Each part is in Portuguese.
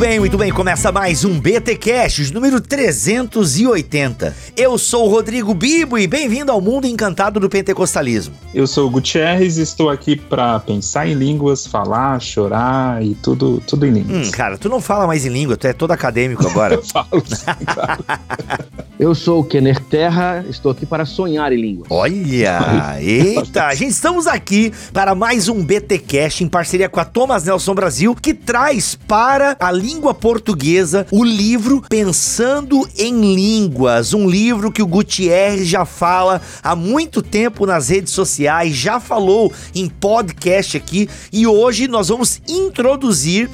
bem, muito bem. Começa mais um BT Cash, número 380. Eu sou o Rodrigo Bibo e bem-vindo ao mundo encantado do pentecostalismo. Eu sou o Gutierrez e estou aqui para pensar em línguas, falar, chorar e tudo, tudo em línguas. Hum, cara, tu não fala mais em língua, tu é todo acadêmico agora. Eu falo sim, claro. Eu sou o Kenner Terra, estou aqui para sonhar em língua. Olha, eita, gente, estamos aqui para mais um BT Cash em parceria com a Thomas Nelson Brasil, que traz para a língua portuguesa o livro Pensando em Línguas, um livro que o Gutierrez já fala há muito tempo nas redes sociais, já falou em podcast aqui e hoje nós vamos introduzir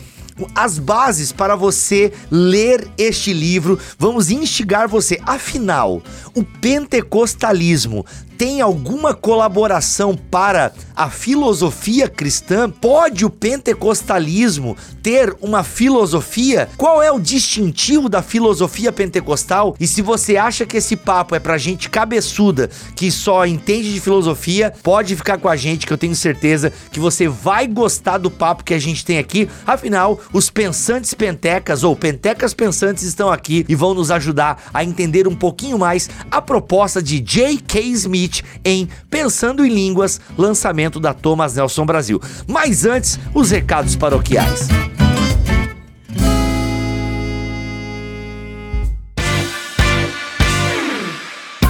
as bases para você ler este livro. Vamos instigar você. Afinal, o pentecostalismo tem alguma colaboração para a filosofia cristã? Pode o pentecostalismo ter uma filosofia? Qual é o distintivo da filosofia pentecostal? E se você acha que esse papo é pra gente cabeçuda que só entende de filosofia, pode ficar com a gente que eu tenho certeza que você vai gostar do papo que a gente tem aqui. Afinal, os pensantes pentecas ou pentecas pensantes estão aqui e vão nos ajudar a entender um pouquinho mais a proposta de J.K. Smith em Pensando em Línguas, lançamento da Thomas Nelson Brasil. Mas antes, os recados paroquiais.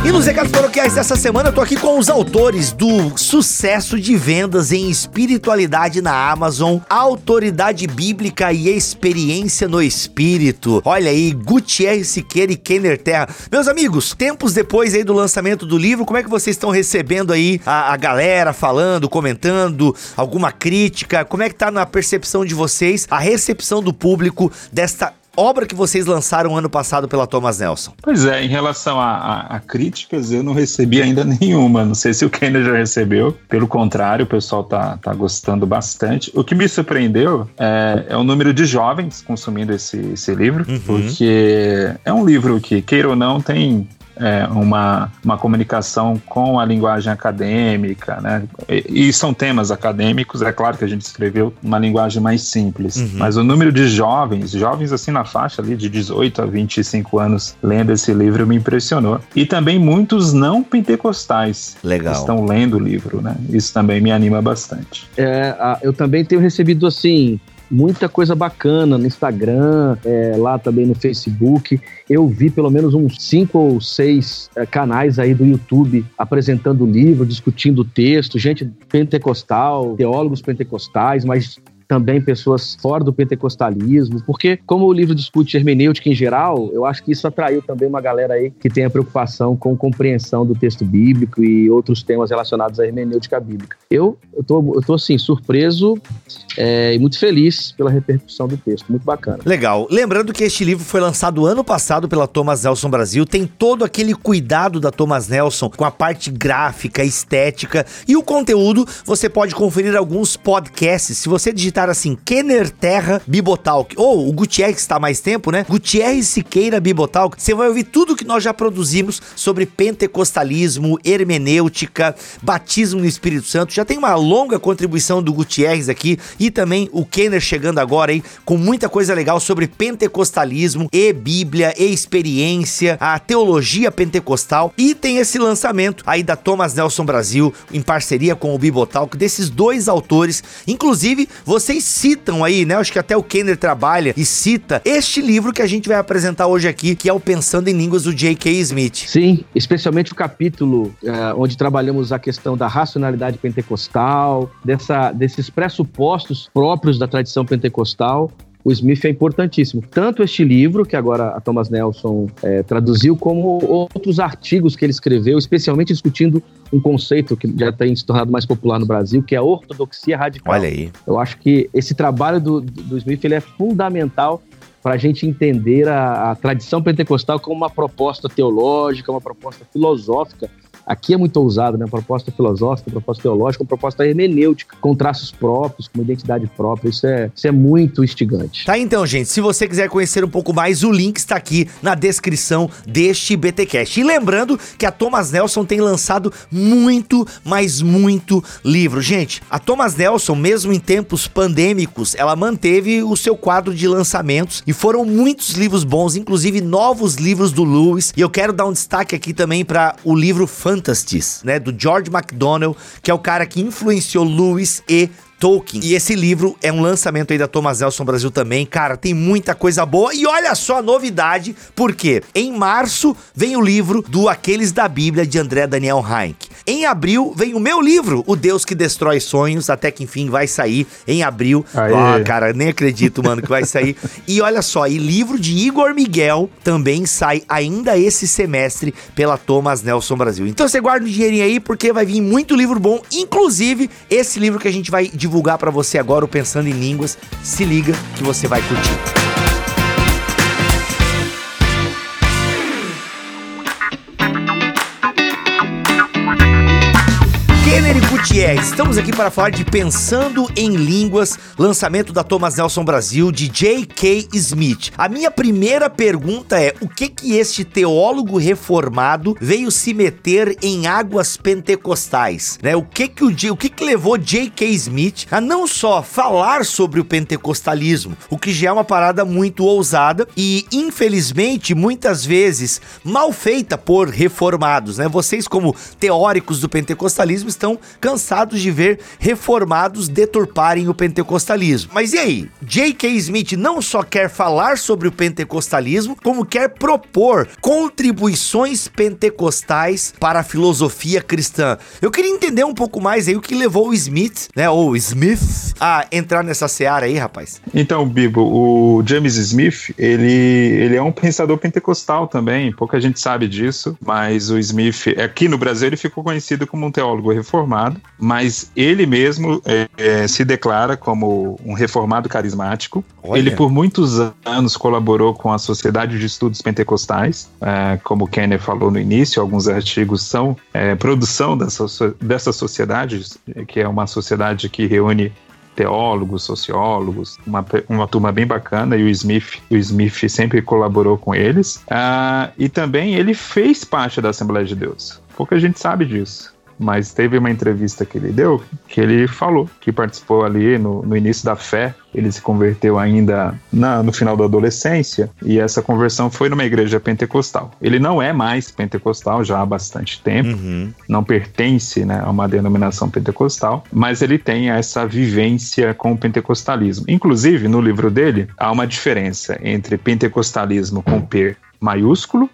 E nos recados paroquiais dessa semana, eu tô aqui com os autores do sucesso de vendas em espiritualidade na Amazon, autoridade bíblica e experiência no espírito. Olha aí, Gutierrez Siqueira e Kenner Terra. Meus amigos, tempos depois aí do lançamento do livro, como é que vocês estão recebendo aí a, a galera falando, comentando, alguma crítica? Como é que tá na percepção de vocês a recepção do público desta obra que vocês lançaram ano passado pela Thomas Nelson? Pois é, em relação a, a- a críticas, eu não recebi ainda nenhuma. Não sei se o Kenner já recebeu. Pelo contrário, o pessoal tá, tá gostando bastante. O que me surpreendeu é, é o número de jovens consumindo esse, esse livro, Uhum. porque é um livro que, queira ou não, tem é, uma, uma comunicação com a linguagem acadêmica, né? E, e são temas acadêmicos, é claro que a gente escreveu uma linguagem mais simples, Uhum. mas o número de jovens, jovens assim na faixa ali de 18 a 25 anos lendo esse livro me impressionou. E também muitos não pentecostais Legal. estão lendo o livro, né? Isso também me anima bastante. É, eu também tenho recebido assim muita coisa bacana no Instagram, é, lá também no Facebook. Eu vi pelo menos uns cinco ou seis é, canais aí do YouTube apresentando o livro, discutindo o texto, gente pentecostal, teólogos pentecostais, mas também pessoas fora do pentecostalismo, porque como o livro discute hermenêutica em geral, eu acho que isso atraiu também uma galera aí que tem a preocupação com compreensão do texto bíblico e outros temas relacionados à hermenêutica bíblica. Eu, eu tô, eu tô assim, surpreso é, e muito feliz pela repercussão do texto, muito bacana. Legal. Lembrando que este livro foi lançado ano passado pela Thomas Nelson Brasil, tem todo aquele cuidado da Thomas Nelson com a parte gráfica, estética e o conteúdo. Você pode conferir alguns podcasts. Se você digitar assim, Kenner Terra Bibotalk, ou o Gutierrez está mais tempo, né? Gutierrez Siqueira Bibotalk, você vai ouvir tudo que nós já produzimos sobre pentecostalismo, hermenêutica, batismo no Espírito Santo. Já tem uma longa contribuição do Gutierrez aqui e também o Kenner chegando agora aí com muita coisa legal sobre pentecostalismo e Bíblia e experiência, a teologia pentecostal e tem esse lançamento aí da Thomas Nelson Brasil em parceria com o Bibotalk desses dois autores. Inclusive, vocês citam aí, né? Acho que até o Kenner trabalha e cita este livro que a gente vai apresentar hoje aqui, que é o Pensando em Línguas do J.K. Smith. Sim, especialmente o capítulo é, onde trabalhamos a questão da racionalidade pentecostal, dessa, desses pressupostos próprios da tradição pentecostal. O Smith é importantíssimo. Tanto este livro, que agora a Thomas Nelson é, traduziu, como outros artigos que ele escreveu, especialmente discutindo um conceito que já tem se tornado mais popular no Brasil, que é a ortodoxia radical. Olha aí. Eu acho que esse trabalho do, do Smith ele é fundamental para a gente entender a, a tradição pentecostal como uma proposta teológica, uma proposta filosófica Aqui é muito ousado, né? Proposta filosófica, proposta teológica, proposta hermenêutica, com traços próprios, com identidade própria. Isso é, isso é muito instigante. Tá então, gente. Se você quiser conhecer um pouco mais, o link está aqui na descrição deste BTcast. E lembrando que a Thomas Nelson tem lançado muito, mas muito livro. Gente, a Thomas Nelson, mesmo em tempos pandêmicos, ela manteve o seu quadro de lançamentos e foram muitos livros bons, inclusive novos livros do Lewis. E eu quero dar um destaque aqui também para o livro Fantasties, né, do George MacDonald, que é o cara que influenciou Lewis e Tolkien. E esse livro é um lançamento aí da Thomas Nelson Brasil também. Cara, tem muita coisa boa. E olha só a novidade, porque em março vem o livro do Aqueles da Bíblia de André Daniel Heinck. Em abril vem o meu livro, O Deus que Destrói Sonhos, até que enfim vai sair em abril. Ah, cara, nem acredito, mano, que vai sair. e olha só, e livro de Igor Miguel também sai ainda esse semestre pela Thomas Nelson Brasil. Então você guarda o dinheirinho aí, porque vai vir muito livro bom, inclusive esse livro que a gente vai divulgar para você agora, o Pensando em Línguas. Se liga que você vai curtir. Gutierrez. Estamos aqui para falar de Pensando em Línguas, lançamento da Thomas Nelson Brasil de J.K. Smith. A minha primeira pergunta é: o que que este teólogo reformado veio se meter em águas pentecostais, né? O que que o, o que que levou J.K. Smith a não só falar sobre o pentecostalismo, o que já é uma parada muito ousada e infelizmente muitas vezes mal feita por reformados, né? Vocês como teóricos do pentecostalismo estão cansados cansados de ver reformados deturparem o pentecostalismo. Mas e aí? J.K. Smith não só quer falar sobre o pentecostalismo, como quer propor contribuições pentecostais para a filosofia cristã. Eu queria entender um pouco mais aí o que levou o Smith, né, ou Smith, a entrar nessa seara aí, rapaz. Então, Bibo, o James Smith, ele, ele é um pensador pentecostal também, pouca gente sabe disso, mas o Smith, aqui no Brasil, ele ficou conhecido como um teólogo reformado, mas ele mesmo é, é, se declara como um reformado carismático. Olha. Ele, por muitos anos, colaborou com a Sociedade de Estudos Pentecostais, é, como o Kenner falou no início, alguns artigos são é, produção dessa, dessa sociedade, que é uma sociedade que reúne teólogos, sociólogos, uma, uma turma bem bacana, e o Smith, o Smith sempre colaborou com eles. Uh, e também ele fez parte da Assembleia de Deus. Pouca gente sabe disso mas teve uma entrevista que ele deu que ele falou que participou ali no, no início da fé. Ele se converteu ainda na, no final da adolescência e essa conversão foi numa igreja pentecostal. Ele não é mais pentecostal já há bastante tempo, uhum. não pertence né, a uma denominação pentecostal, mas ele tem essa vivência com o pentecostalismo. Inclusive, no livro dele, há uma diferença entre pentecostalismo com P maiúsculo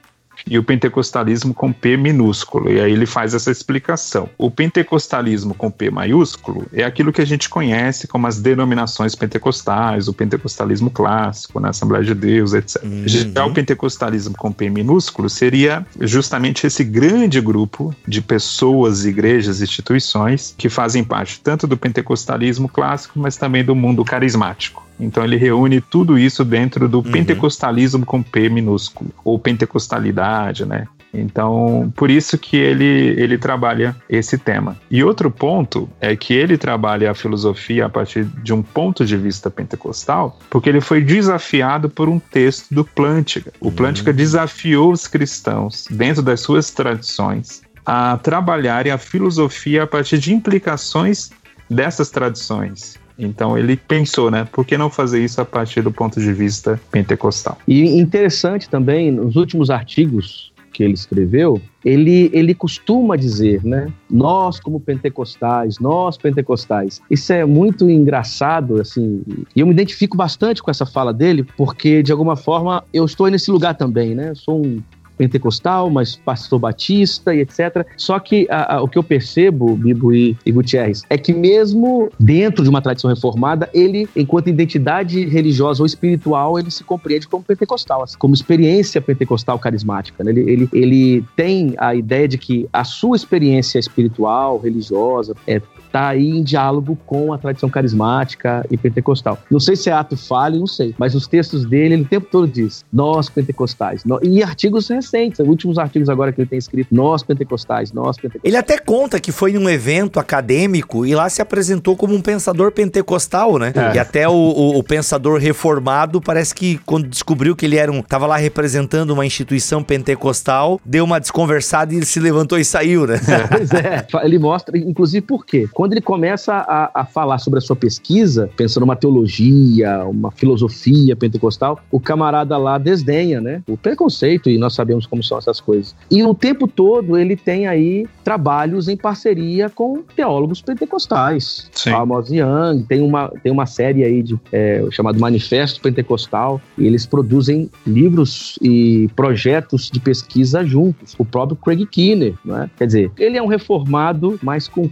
e o pentecostalismo com P minúsculo. E aí ele faz essa explicação. O pentecostalismo com P maiúsculo é aquilo que a gente conhece como as denominações pentecostais, o pentecostalismo clássico, na Assembleia de Deus, etc. Uhum. Já o pentecostalismo com P minúsculo seria justamente esse grande grupo de pessoas, igrejas, instituições que fazem parte tanto do pentecostalismo clássico, mas também do mundo carismático. Então ele reúne tudo isso dentro do uhum. pentecostalismo com P minúsculo, ou pentecostalidade, né? Então, por isso que ele, ele trabalha esse tema. E outro ponto é que ele trabalha a filosofia a partir de um ponto de vista pentecostal, porque ele foi desafiado por um texto do Plântica. O Plântica uhum. desafiou os cristãos, dentro das suas tradições, a trabalharem a filosofia a partir de implicações dessas tradições. Então ele pensou, né? Por que não fazer isso a partir do ponto de vista pentecostal? E interessante também, nos últimos artigos que ele escreveu, ele, ele costuma dizer, né? Nós, como pentecostais, nós pentecostais. Isso é muito engraçado, assim. E eu me identifico bastante com essa fala dele, porque, de alguma forma, eu estou nesse lugar também, né? Eu sou um pentecostal, mas pastor batista e etc. Só que a, a, o que eu percebo, Bibo e, e Gutierrez, é que mesmo dentro de uma tradição reformada, ele, enquanto identidade religiosa ou espiritual, ele se compreende como pentecostal, assim, como experiência pentecostal carismática. Né? Ele, ele, ele tem a ideia de que a sua experiência espiritual, religiosa, é está aí em diálogo com a tradição carismática e pentecostal. Não sei se é ato falho, não sei, mas os textos dele, ele o tempo todo diz, nós pentecostais, nós, e artigos recentes, últimos artigos agora que ele tem escrito, nós pentecostais, nós pentecostais. Ele até conta que foi num evento acadêmico e lá se apresentou como um pensador pentecostal, né? É. E até o, o, o, pensador reformado parece que quando descobriu que ele era um, tava lá representando uma instituição pentecostal, deu uma desconversada e ele se levantou e saiu, né? É. Pois é, ele mostra, inclusive por quê? Quando ele começa a, a falar sobre a sua pesquisa, pensando uma teologia, uma filosofia pentecostal, o camarada lá desdenha, né? O preconceito, e nós sabemos como são essas coisas. E o tempo todo ele tem aí trabalhos em parceria com teólogos pentecostais. Sim. Amos Young, tem uma, tem uma série aí de, é, chamado Manifesto Pentecostal, e eles produzem livros e projetos de pesquisa juntos. O próprio Craig Kinner, né? Quer dizer, ele é um reformado, mas com um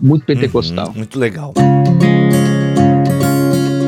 muito pentecostal. Uhum, muito legal.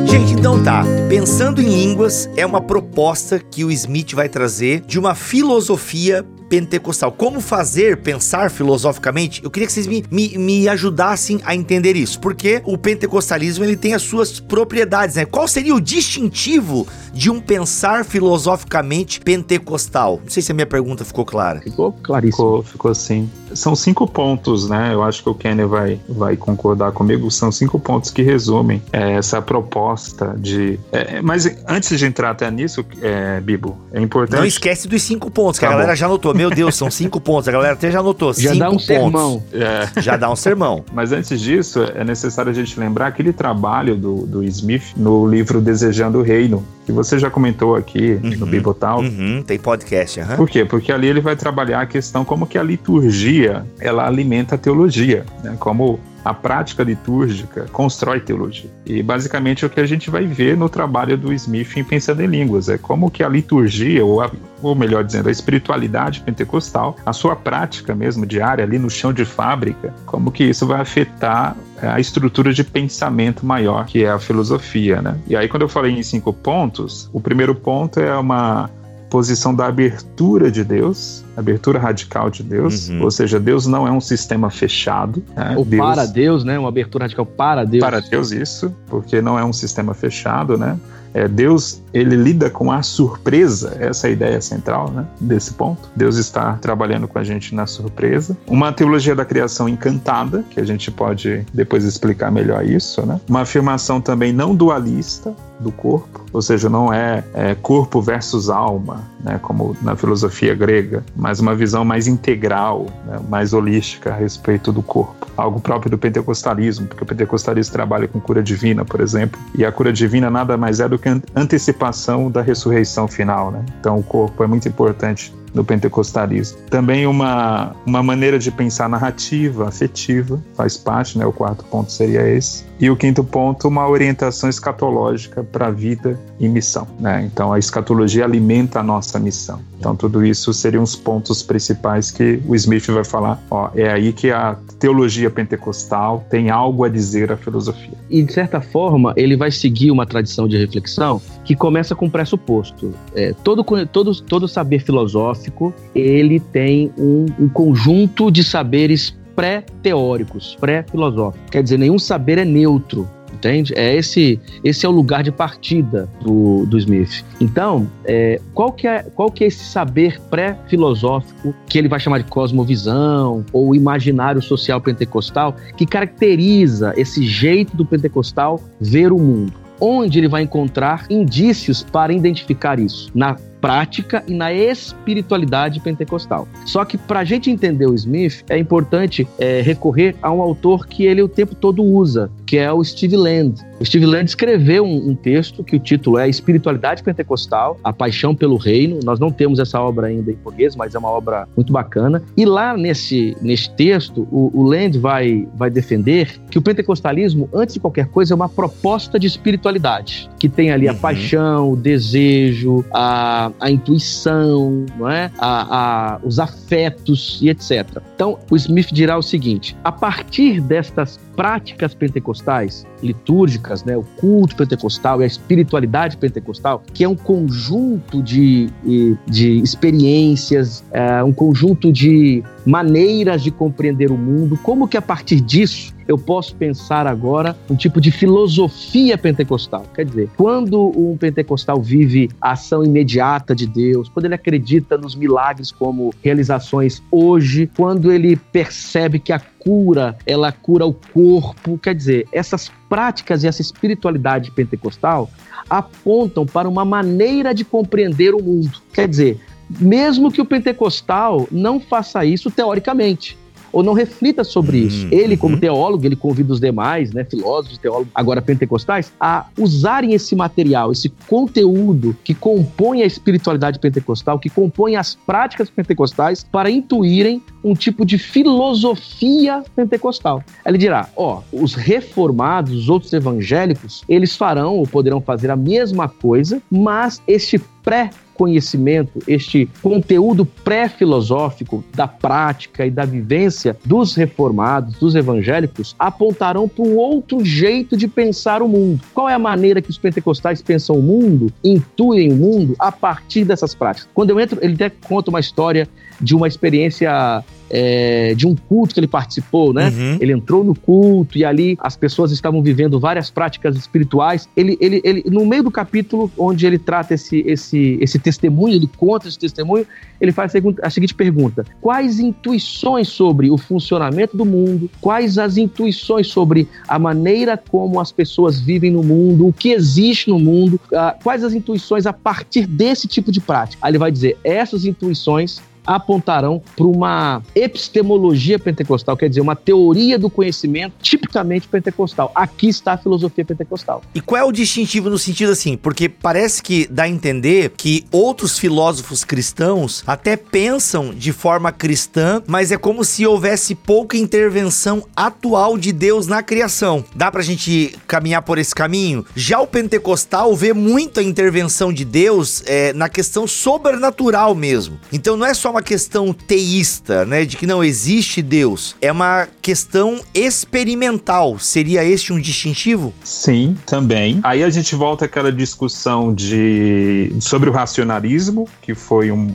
Gente, então tá. Pensando em línguas é uma proposta que o Smith vai trazer de uma filosofia pentecostal. Como fazer pensar filosoficamente? Eu queria que vocês me, me, me ajudassem a entender isso, porque o pentecostalismo ele tem as suas propriedades, né? Qual seria o distintivo de um pensar filosoficamente pentecostal? Não sei se a minha pergunta ficou clara. Ficou claríssimo. Ficou, ficou sim. São cinco pontos, né? Eu acho que o Kenny vai, vai concordar comigo. São cinco pontos que resumem é, essa proposta de. É, mas antes de entrar até nisso, é, Bibo, é importante. Não esquece dos cinco pontos, que tá a galera bom. já notou. Meu Deus, são cinco pontos. A galera até já anotou. Já cinco dá um pontos. sermão. É. Já dá um sermão. Mas antes disso, é necessário a gente lembrar aquele trabalho do, do Smith no livro Desejando o Reino, que você já comentou aqui uhum, no Bibotal. Uhum, tem podcast, uhum. Por quê? Porque ali ele vai trabalhar a questão como que a liturgia, ela alimenta a teologia, né? Como a prática litúrgica constrói teologia. E basicamente é o que a gente vai ver no trabalho do Smith em Pensando em Línguas, é como que a liturgia, ou, a, ou melhor dizendo, a espiritualidade pentecostal, a sua prática mesmo diária ali no chão de fábrica, como que isso vai afetar é, a estrutura de pensamento maior, que é a filosofia, né? E aí quando eu falei em cinco pontos, o primeiro ponto é uma posição da abertura de Deus, abertura radical de Deus, uhum. ou seja, Deus não é um sistema fechado. Né? Ou Deus, para Deus, né? Uma abertura radical para Deus. Para Deus, isso, porque não é um sistema fechado, né? É, Deus ele lida com a surpresa, essa é a ideia central né, desse ponto. Deus está trabalhando com a gente na surpresa. Uma teologia da criação encantada, que a gente pode depois explicar melhor isso. Né? Uma afirmação também não dualista do corpo, ou seja, não é, é corpo versus alma, né, como na filosofia grega, mas uma visão mais integral, né, mais holística a respeito do corpo. Algo próprio do pentecostalismo, porque o pentecostalismo trabalha com cura divina, por exemplo, e a cura divina nada mais é do que antecipação da ressurreição final. Né? Então, o corpo é muito importante no pentecostalismo. Também uma, uma maneira de pensar narrativa, afetiva, faz parte, né? O quarto ponto seria esse. E o quinto ponto, uma orientação escatológica para a vida e missão. Né? Então, a escatologia alimenta a nossa missão. Então, tudo isso seriam os pontos principais que o Smith vai falar. Ó, é aí que a teologia pentecostal tem algo a dizer à filosofia. E, de certa forma, ele vai seguir uma tradição de reflexão que começa com o pressuposto. É, todo, todo, todo saber filosófico, ele tem um, um conjunto de saberes pré-teóricos, pré-filosóficos. Quer dizer, nenhum saber é neutro entende? É esse, esse é o lugar de partida do, do Smith. Então, é, qual, que é, qual que é esse saber pré-filosófico que ele vai chamar de cosmovisão ou imaginário social pentecostal que caracteriza esse jeito do pentecostal ver o mundo? Onde ele vai encontrar indícios para identificar isso? Na prática e na espiritualidade pentecostal. Só que para a gente entender o Smith, é importante é, recorrer a um autor que ele o tempo todo usa, que é o Steve Land. O Steve Land escreveu um, um, texto que o título é Espiritualidade Pentecostal, A Paixão pelo Reino. Nós não temos essa obra ainda em português, mas é uma obra muito bacana. E lá nesse, nesse texto, o, o Land vai, vai defender que o pentecostalismo, antes de qualquer coisa, é uma proposta de espiritualidade, que tem ali a uhum. paixão, o desejo, a, a intuição, não é? a, a, os afetos e etc. Então, o Smith dirá o seguinte: a partir destas práticas pentecostais, litúrgicas, né, o culto pentecostal e a espiritualidade pentecostal, que é um conjunto de, de experiências, é, um conjunto de maneiras de compreender o mundo, como que a partir disso eu posso pensar agora um tipo de filosofia pentecostal. Quer dizer, quando um pentecostal vive a ação imediata de Deus, quando ele acredita nos milagres como realizações hoje, quando ele percebe que a cura, ela cura o corpo, quer dizer, essas práticas e essa espiritualidade pentecostal apontam para uma maneira de compreender o mundo. Quer dizer, mesmo que o pentecostal não faça isso teoricamente, ou não reflita sobre uhum, isso. Ele, como uhum. teólogo, ele convida os demais, né, filósofos, teólogos, agora pentecostais, a usarem esse material, esse conteúdo que compõe a espiritualidade pentecostal, que compõe as práticas pentecostais, para intuírem um tipo de filosofia pentecostal. Ele dirá: ó, os reformados, os outros evangélicos, eles farão ou poderão fazer a mesma coisa, mas este pré conhecimento, este conteúdo pré-filosófico da prática e da vivência dos reformados, dos evangélicos, apontarão para um outro jeito de pensar o mundo. Qual é a maneira que os pentecostais pensam o mundo, intuem o mundo a partir dessas práticas? Quando eu entro, ele até conta uma história de uma experiência é, de um culto que ele participou, né? Uhum. Ele entrou no culto e ali as pessoas estavam vivendo várias práticas espirituais. Ele, ele, ele, no meio do capítulo onde ele trata esse, esse, esse testemunho, ele conta esse testemunho, ele faz a seguinte pergunta: quais intuições sobre o funcionamento do mundo, quais as intuições sobre a maneira como as pessoas vivem no mundo, o que existe no mundo, uh, quais as intuições a partir desse tipo de prática? Aí ele vai dizer: essas intuições apontarão para uma epistemologia pentecostal, quer dizer, uma teoria do conhecimento tipicamente pentecostal. Aqui está a filosofia pentecostal. E qual é o distintivo no sentido assim? Porque parece que dá a entender que outros filósofos cristãos até pensam de forma cristã, mas é como se houvesse pouca intervenção atual de Deus na criação. Dá pra gente caminhar por esse caminho? Já o pentecostal vê muita intervenção de Deus é, na questão sobrenatural mesmo. Então não é só uma questão teísta, né, de que não existe Deus. É uma questão experimental. Seria este um distintivo? Sim, também. Aí a gente volta àquela discussão de sobre o racionalismo, que foi um,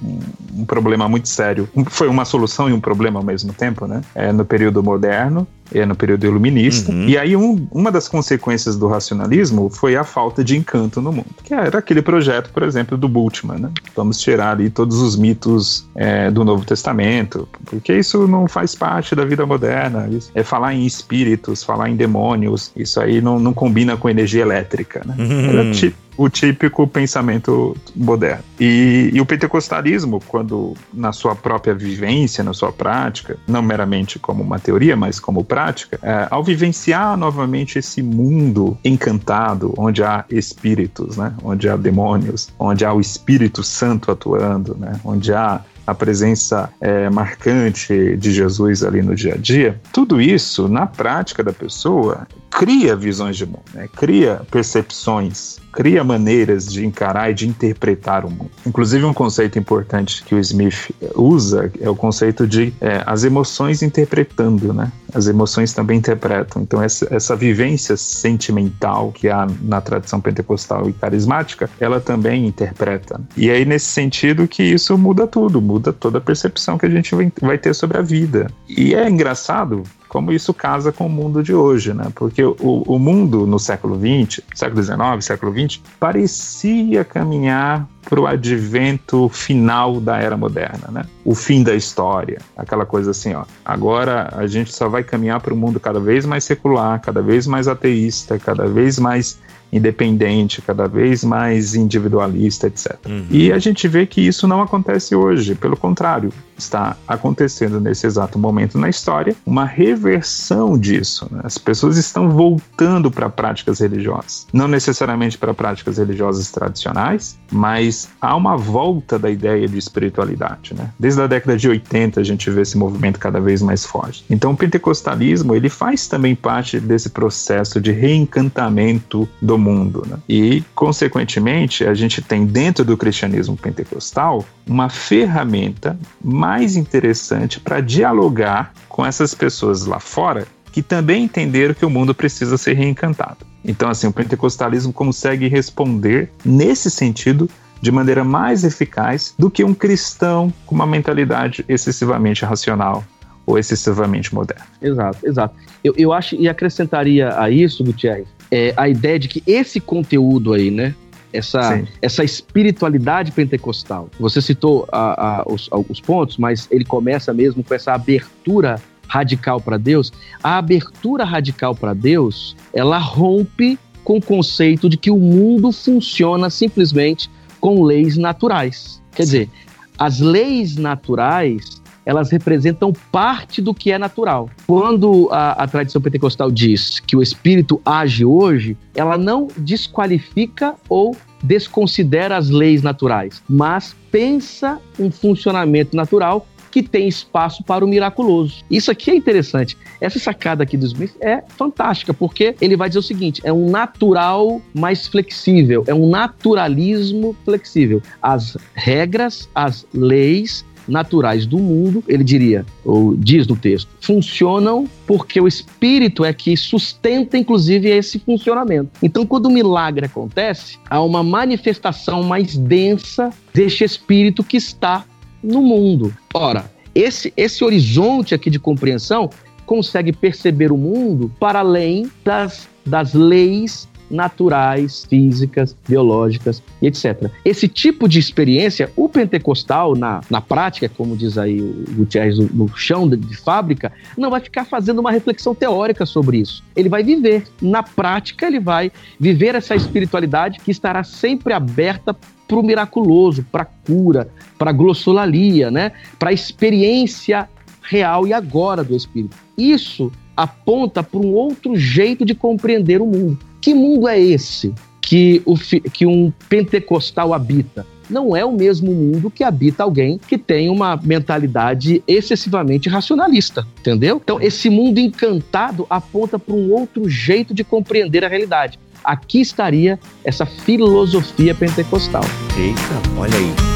um problema muito sério. Foi uma solução e um problema ao mesmo tempo, né? É, no período moderno é, no período iluminista. Uhum. E aí, um, uma das consequências do racionalismo foi a falta de encanto no mundo, que era aquele projeto, por exemplo, do Bultmann. Né? Vamos tirar ali todos os mitos é, do Novo Testamento, porque isso não faz parte da vida moderna. Isso é falar em espíritos, falar em demônios, isso aí não, não combina com energia elétrica. Né? Uhum. Era tipo o típico pensamento moderno. E, e, o pentecostalismo, quando na sua própria vivência, na sua prática, não meramente como uma teoria, mas como prática, é, ao vivenciar novamente esse mundo encantado, onde há espíritos, né, onde há demônios, onde há o Espírito Santo atuando, né, onde há a presença é, marcante de Jesus ali no dia a dia, tudo isso, na prática da pessoa, cria visões de mundo, né? cria percepções, cria maneiras de encarar e de interpretar o mundo. Inclusive, um conceito importante que o Smith usa é o conceito de é, as emoções interpretando, né? As emoções também interpretam. Então, essa, essa vivência sentimental que há na tradição pentecostal e carismática, ela também interpreta. E aí, nesse sentido, que isso muda tudo, muda toda a percepção que a gente vai ter sobre a vida. E é engraçado como isso casa com o mundo de hoje, né? Porque o, o mundo no século XX, século XIX, século XX, parecia caminhar para o advento final da era moderna, né? O fim da história, aquela coisa assim, ó. Agora a gente só vai caminhar para um mundo cada vez mais secular, cada vez mais ateísta, cada vez mais independente, cada vez mais individualista, etc. Uhum. E a gente vê que isso não acontece hoje, pelo contrário, está acontecendo nesse exato momento na história uma reversão disso. Né? As pessoas estão voltando para práticas religiosas, não necessariamente para práticas religiosas tradicionais, mas há uma volta da ideia de espiritualidade. Né? Desde a década de 80 a gente vê esse movimento cada vez mais forte. Então o pentecostalismo ele faz também parte desse processo de reencantamento do mundo. Né? E, consequentemente, a gente tem dentro do cristianismo pentecostal uma ferramenta mais interessante para dialogar com essas pessoas lá fora que também entenderam que o mundo precisa ser reencantado. Então, assim, o pentecostalismo consegue responder nesse sentido de maneira mais eficaz do que um cristão com uma mentalidade excessivamente racional ou excessivamente moderno. Exato, exato. Eu, eu acho, e acrescentaria a isso, Gutierrez, é, a ideia de que esse conteúdo aí, né? Essa, essa espiritualidade pentecostal. Você citou a, a, os, os pontos, mas ele começa mesmo com essa abertura radical para Deus. A abertura radical para Deus, ela rompe com o conceito de que o mundo funciona simplesmente com leis naturais. Quer dizer, as leis naturais elas representam parte do que é natural. Quando a, a, tradição pentecostal diz que o Espírito age hoje, ela não desqualifica ou desconsidera as leis naturais, mas pensa um funcionamento natural que tem espaço para o miraculoso. Isso aqui é interessante. Essa sacada aqui do Smith é fantástica, porque ele vai dizer o seguinte: é um natural mais flexível, é um naturalismo flexível. As regras, as leis naturais do mundo, ele diria, ou diz no texto, funcionam porque o espírito é que sustenta, inclusive, esse funcionamento. Então, quando o milagre acontece, há uma manifestação mais densa deste espírito que está no mundo. Ora, esse, esse horizonte aqui de compreensão consegue perceber o mundo para além das, das leis naturais, físicas, biológicas e etc. Esse tipo de experiência, o pentecostal, na, na prática, como diz aí o Gutierrez, no, chão de, de fábrica, não vai ficar fazendo uma reflexão teórica sobre isso. Ele vai viver. Na prática, ele vai viver essa espiritualidade que estará sempre aberta para o miraculoso, para cura, para glossolalia, né? para a experiência real e agora do Espírito. Isso aponta para um outro jeito de compreender o mundo. Que mundo é esse que, o, que um pentecostal habita? Não é o mesmo mundo que habita alguém que tem uma mentalidade excessivamente racionalista, entendeu? Então, esse mundo encantado aponta para um outro jeito de compreender a realidade. Aqui estaria essa filosofia pentecostal. Eita, olha aí.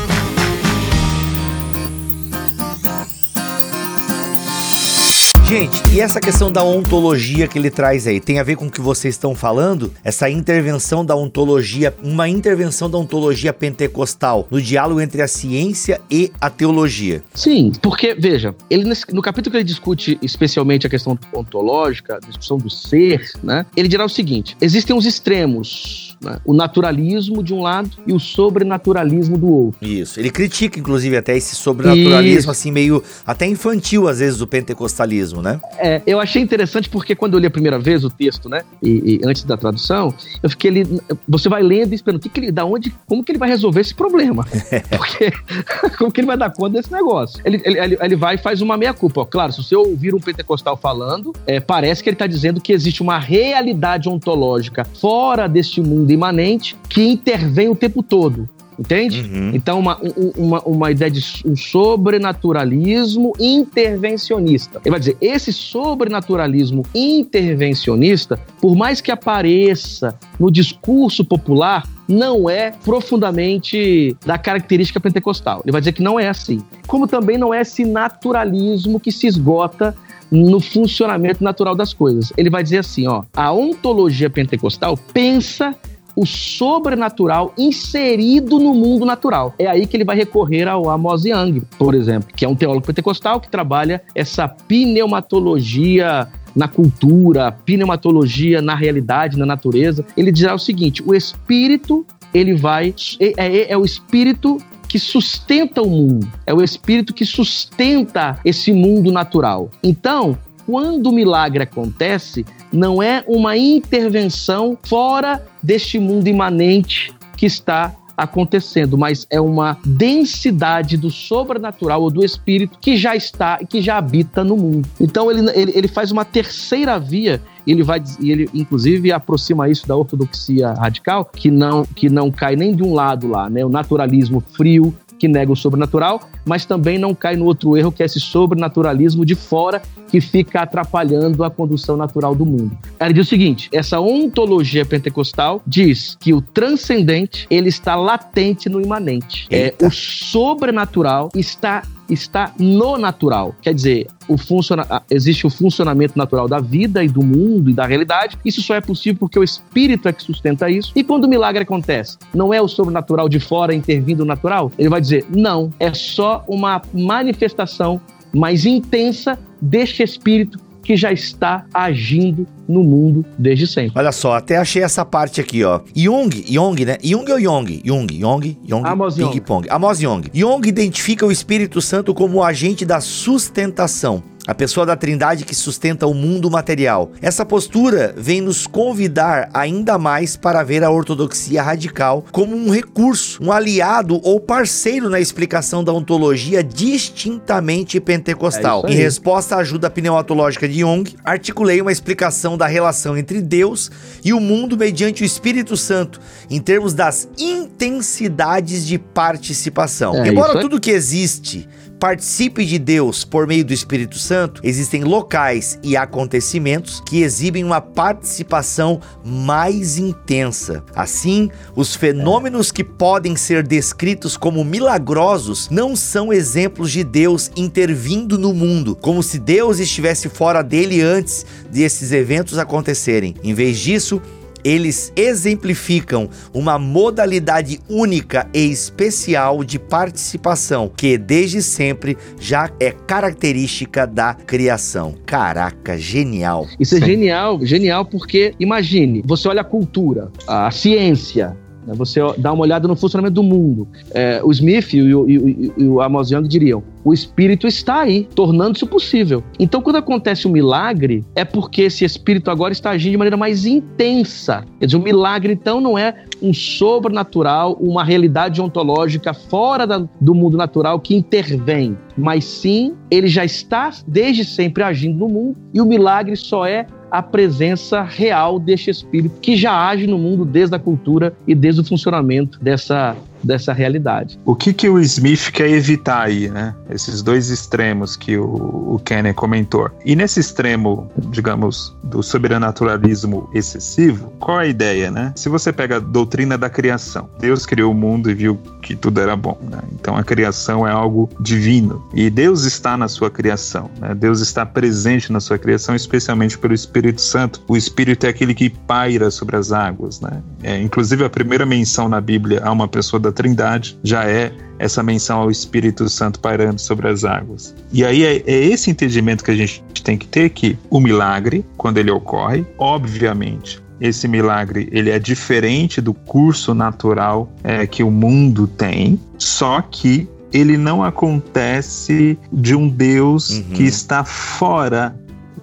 Gente, e essa questão da ontologia que ele traz aí, tem a ver com o que vocês estão falando? Essa intervenção da ontologia, uma intervenção da ontologia pentecostal no diálogo entre a ciência e a teologia. Sim, porque, veja, ele no capítulo que ele discute especialmente a questão ontológica, a discussão do ser, né? Ele dirá o seguinte: existem os extremos, né? o naturalismo de um lado e o sobrenaturalismo do outro. Isso. Ele critica, inclusive, até esse sobrenaturalismo, Isso. assim, meio até infantil, às vezes, do pentecostalismo né? É, eu achei interessante porque quando eu li a primeira vez o texto, né, e, e antes da tradução, eu fiquei ali, você vai lendo e esperando, que que ele, da onde, como que ele vai resolver esse problema? Porque, como que ele vai dar conta desse negócio? Ele, ele, ele vai e faz uma meia-culpa. Claro, se você ouvir um pentecostal falando, é, parece que ele está dizendo que existe uma realidade ontológica fora deste mundo imanente que intervém o tempo todo. Entende? Uhum. Então, uma, uma, uma ideia de um sobrenaturalismo intervencionista. Ele vai dizer: esse sobrenaturalismo intervencionista, por mais que apareça no discurso popular, não é profundamente da característica pentecostal. Ele vai dizer que não é assim. Como também não é esse naturalismo que se esgota no funcionamento natural das coisas. Ele vai dizer assim, ó, a ontologia pentecostal pensa o sobrenatural inserido no mundo natural. É aí que ele vai recorrer ao Amos Young, por exemplo, que é um teólogo pentecostal que trabalha essa pneumatologia na cultura, pneumatologia na realidade, na natureza. Ele dirá o seguinte: o espírito, ele vai. É, é, é o espírito que sustenta o mundo, é o espírito que sustenta esse mundo natural. Então, quando o milagre acontece, não é uma intervenção fora deste mundo imanente que está acontecendo, mas é uma densidade do sobrenatural ou do espírito que já está e que já habita no mundo. Então ele, ele, ele faz uma terceira via ele vai ele inclusive aproxima isso da ortodoxia radical que não que não cai nem de um lado lá, né? O naturalismo frio que nega o sobrenatural, mas também não cai no outro erro que é esse sobrenaturalismo de fora que fica atrapalhando a condução natural do mundo. Ele diz o seguinte: essa ontologia pentecostal diz que o transcendente ele está latente no imanente. É, o sobrenatural está está no natural. Quer dizer, o funciona, existe o funcionamento natural da vida e do mundo e da realidade. Isso só é possível porque o espírito é que sustenta isso. E quando o milagre acontece, não é o sobrenatural de fora intervindo no natural? Ele vai dizer: não, é só uma manifestação mais intensa deste espírito que já está agindo no mundo desde sempre. Olha só, até achei essa parte aqui, ó. Jung, Jung, né? Jung ou Jung? Jung, Jung, Jung, Amos Ping Jung. Pong. Amos Jung. Jung identifica o Espírito Santo como o agente da sustentação. A pessoa da Trindade que sustenta o mundo material. Essa postura vem nos convidar ainda mais para ver a ortodoxia radical como um recurso, um aliado ou parceiro na explicação da ontologia distintamente pentecostal. É em resposta à ajuda pneumatológica de Jung, articulei uma explicação da relação entre Deus e o mundo mediante o Espírito Santo, em termos das intensidades de participação. É Embora tudo que existe participe de Deus por meio do Espírito Santo, existem locais e acontecimentos que exibem uma participação mais intensa. Assim, os fenômenos que podem ser descritos como milagrosos não são exemplos de Deus intervindo no mundo, como se Deus estivesse fora dele antes desses eventos acontecerem. Em vez disso, eles exemplificam uma modalidade única e especial de participação que desde sempre já é característica da criação. Caraca, genial. Isso é Sim. genial, genial porque imagine, você olha a cultura, a ciência, né, você dá uma olhada no funcionamento do mundo. É, o Smith e o, e o- e o Amos Young diriam: o espírito está aí, tornando isso possível. Então, quando acontece um milagre, é porque esse espírito agora está agindo de maneira mais intensa. Quer dizer, o milagre, então, não é um sobrenatural, uma realidade ontológica fora da- do mundo natural que intervém, mas sim ele já está desde sempre agindo no mundo e o milagre só é a presença real deste espírito que já age no mundo desde a cultura e desde o funcionamento dessa, dessa realidade. O que, que o Smith quer evitar aí, né? Esses dois extremos que o, o Kenner comentou. E nesse extremo, digamos, do sobrenaturalismo excessivo, qual a ideia, né? Se você pega a doutrina da criação, Deus criou o mundo e viu que tudo era bom, né? Então a criação é algo divino e Deus está na sua criação, né? Deus está presente na sua criação, especialmente pelo Espírito Santo. O Espírito é aquele que paira sobre as águas, né? É, inclusive a primeira menção na Bíblia a uma pessoa da Trindade já é essa menção ao Espírito Santo pairando sobre as águas. E aí é, é esse entendimento que a gente tem que ter que o milagre, quando ele ocorre, obviamente, esse milagre ele é diferente do curso natural é, que o mundo tem, só que ele não acontece de um Deus Uhum. que está fora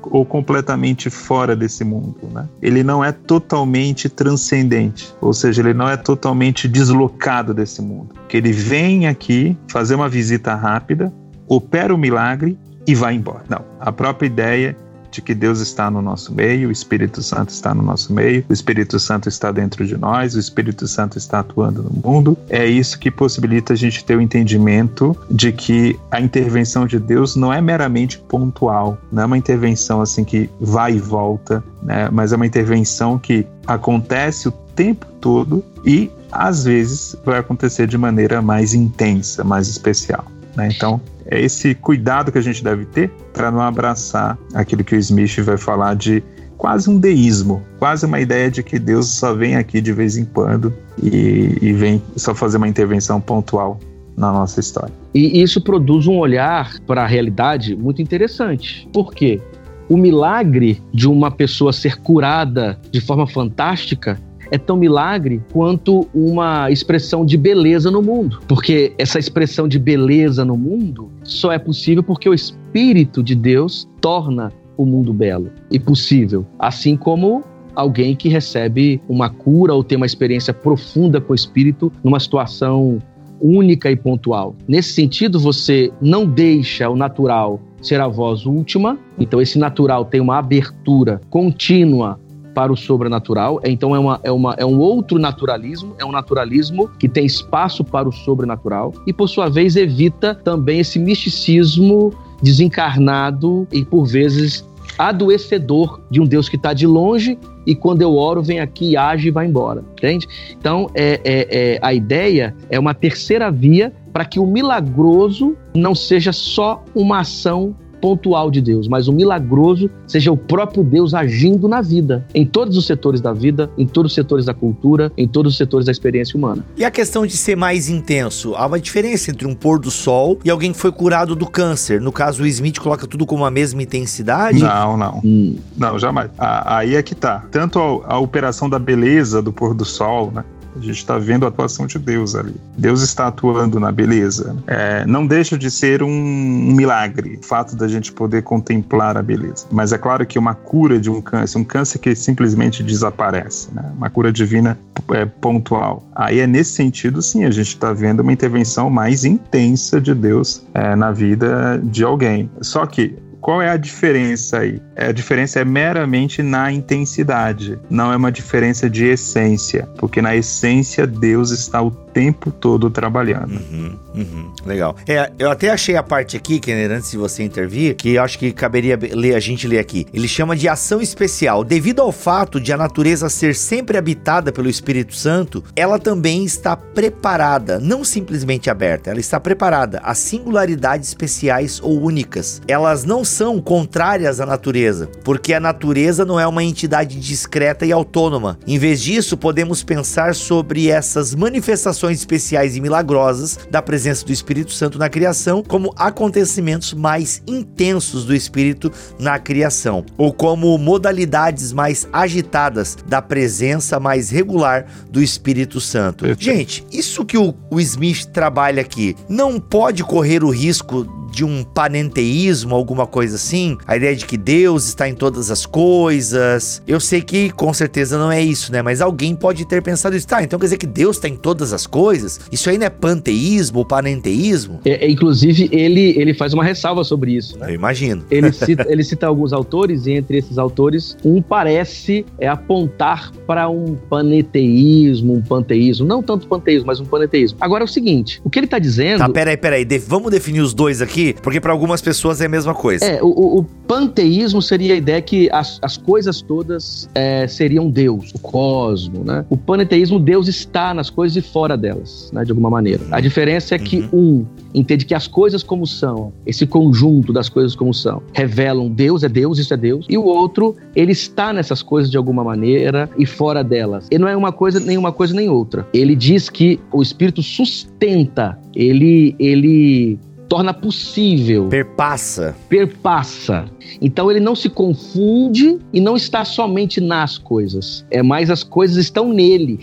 ou completamente fora desse mundo, né? Ele não é totalmente transcendente, ou seja, ele não é totalmente deslocado desse mundo. Que ele vem aqui fazer uma visita rápida, opera o milagre e vai embora. Não, a própria ideia de que Deus está no nosso meio, o Espírito Santo está no nosso meio, o Espírito Santo está dentro de nós, o Espírito Santo está atuando no mundo. É isso que possibilita a gente ter o entendimento de que a intervenção de Deus não é meramente pontual, não é uma intervenção assim que vai e volta, né? mas é uma intervenção que acontece o tempo todo e às vezes vai acontecer de maneira mais intensa, mais especial. Né? Então, é esse cuidado que a gente deve ter para não abraçar aquilo que o Smith vai falar de quase um deísmo, quase uma ideia de que Deus só vem aqui de vez em quando e, e vem só fazer uma intervenção pontual na nossa história. E isso produz um olhar para a realidade muito interessante. Por quê? O milagre de uma pessoa ser curada de forma fantástica é tão milagre quanto uma expressão de beleza no mundo. Porque essa expressão de beleza no mundo só é possível porque o Espírito de Deus torna o mundo belo e possível. Assim como alguém que recebe uma cura ou tem uma experiência profunda com o Espírito numa situação única e pontual. Nesse sentido, você não deixa o natural ser a voz última, então esse natural tem uma abertura contínua para o sobrenatural, então é, uma, é, uma, é um outro naturalismo, é um naturalismo que tem espaço para o sobrenatural e, por sua vez, evita também esse misticismo desencarnado e, por vezes, adoecedor de um Deus que está de longe e quando eu oro vem aqui, age e vai embora, entende? Então, é, é, é, a ideia é uma terceira via para que o milagroso não seja só uma ação pontual de Deus, mas o milagroso seja o próprio Deus agindo na vida, em todos os setores da vida, em todos os setores da cultura, em todos os setores da experiência humana. E a questão de ser mais intenso, há uma diferença entre um pôr do sol e alguém que foi curado do câncer. No caso, o Smith coloca tudo com a mesma intensidade? Não, não. Hum. Não, jamais. aí é que tá. Tanto a, a operação da beleza do pôr do sol, né? A gente está vendo a atuação de Deus ali. Deus está atuando na beleza. É, não deixa de ser um, um, milagre o fato da gente poder contemplar a beleza. Mas é claro que uma cura de um câncer, um câncer que simplesmente desaparece, né? uma cura divina é, pontual. Aí é nesse sentido, sim, a gente está vendo uma intervenção mais intensa de Deus é, na vida de alguém. Só que qual é a diferença aí? É, a diferença é meramente na intensidade, não é uma diferença de essência, porque na essência Deus está o tempo todo trabalhando. Uhum, uhum, legal. É, eu até achei a parte aqui, Kenner, antes de você intervir, que eu acho que caberia ler, a gente ler aqui. Ele chama de ação especial. Devido ao fato de a natureza ser sempre habitada pelo Espírito Santo, ela também está preparada, não simplesmente aberta, ela está preparada a singularidades especiais ou únicas. Elas não são contrárias à natureza, porque a natureza não é uma entidade discreta e autônoma. Em vez disso, podemos pensar sobre essas manifestações especiais e milagrosas da presença do Espírito Santo na criação como acontecimentos mais intensos do Espírito na criação, ou como modalidades mais agitadas da presença mais regular do Espírito Santo. Gente, isso que o, o Smith trabalha aqui não pode correr o risco de um panenteísmo, alguma coisa assim, a ideia de que Deus está em todas as coisas. Eu sei que com certeza não é isso, né? Mas alguém pode ter pensado isso. Tá, então quer dizer que Deus está em todas as coisas? Isso aí não é panteísmo panenteísmo? É, é, inclusive, ele, ele faz uma ressalva sobre isso. Né? Eu imagino. Ele cita, ele cita alguns autores, e entre esses autores, um parece é, apontar para um paneteísmo, um panteísmo. Não tanto panteísmo, mas um paneteísmo. Agora é o seguinte: o que ele está dizendo. Tá, peraí, peraí. De, vamos definir os dois aqui porque para algumas pessoas é a mesma coisa. É, o, o panteísmo seria a ideia que as, as coisas todas é, seriam Deus, o cosmo, né? O panteísmo, Deus está nas coisas e fora delas, né, de alguma maneira. A diferença é que uhum. um entende que as coisas como são, esse conjunto das coisas como são, revelam Deus é Deus, isso é Deus, e o outro, ele está nessas coisas de alguma maneira e fora delas. E não é uma coisa nem uma coisa nem outra. Ele diz que o Espírito sustenta, ele ele torna possível. Perpassa. Perpassa. Então ele não se confunde e não está somente nas coisas. É mais as coisas estão nele.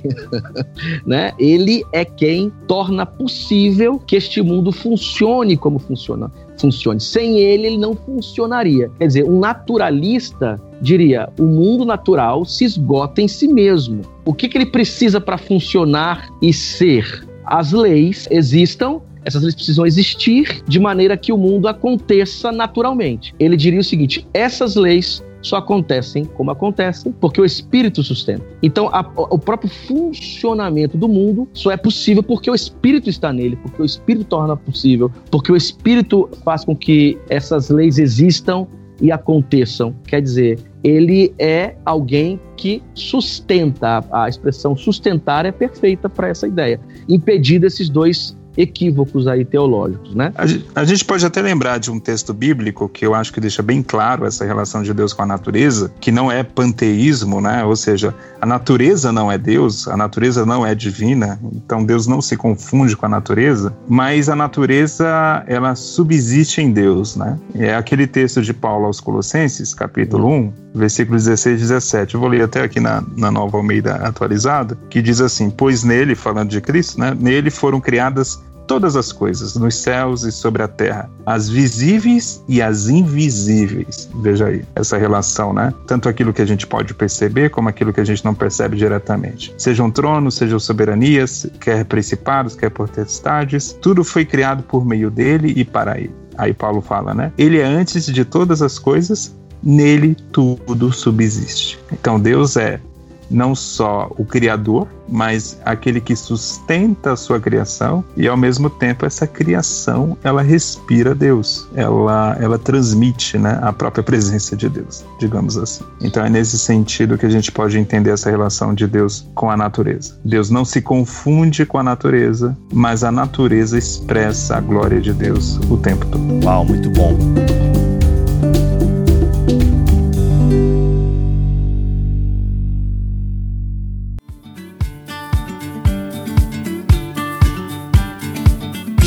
né? Ele é quem torna possível que este mundo funcione como funciona. Funcione. Sem ele, ele não funcionaria. Quer dizer, um naturalista diria: o mundo natural se esgota em si mesmo. O que, que ele precisa para funcionar e ser? As leis existam essas leis precisam existir de maneira que o mundo aconteça naturalmente. Ele diria o seguinte: essas leis só acontecem como acontecem porque o Espírito sustenta. Então, a, o próprio funcionamento do mundo só é possível porque o Espírito está nele, porque o Espírito torna possível, porque o Espírito faz com que essas leis existam e aconteçam. Quer dizer, ele é alguém que sustenta. A expressão sustentar é perfeita para essa ideia. Impedir esses dois equívocos aí teológicos, né? A gente pode até lembrar de um texto bíblico que eu acho que deixa bem claro essa relação de Deus com a natureza, que não é panteísmo, né? Ou seja, a natureza não é Deus, a natureza não é divina, então Deus não se confunde com a natureza, mas a natureza ela subsiste em Deus, né? É aquele texto de Paulo aos Colossenses, capítulo 1, versículos 16 e 17. Eu vou ler até aqui na, na Nova Almeida atualizada, que diz assim: Pois nele, falando de Cristo, né? Nele foram criadas todas as coisas, nos céus e sobre a terra, as visíveis e as invisíveis. Veja aí essa relação, né? Tanto aquilo que a gente pode perceber, como aquilo que a gente não percebe diretamente. Sejam tronos, sejam soberanias, quer principados, quer potestades, tudo foi criado por meio dele e para ele. Aí Paulo fala, né? Ele é antes de todas as coisas, nele tudo subsiste. Então Deus é não só o criador, mas aquele que sustenta a sua criação e ao mesmo tempo essa criação ela respira Deus, ela ela transmite, né, a própria presença de Deus, digamos assim. Então é nesse sentido que a gente pode entender essa relação de Deus com a natureza. Deus não se confunde com a natureza, mas a natureza expressa a glória de Deus o tempo todo. Uau, muito bom.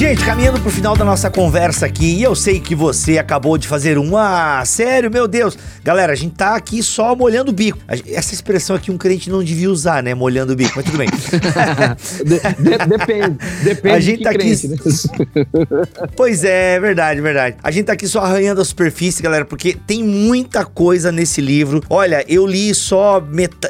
Gente, caminhando pro final da nossa conversa aqui, e eu sei que você acabou de fazer um. Ah, sério, meu Deus. Galera, a gente tá aqui só molhando o bico. Essa expressão aqui um crente não devia usar, né? Molhando o bico, mas tudo bem. de, de, depende. Depende a gente tá crente, aqui. Né? pois é, verdade, verdade. A gente tá aqui só arranhando a superfície, galera, porque tem muita coisa nesse livro. Olha, eu li só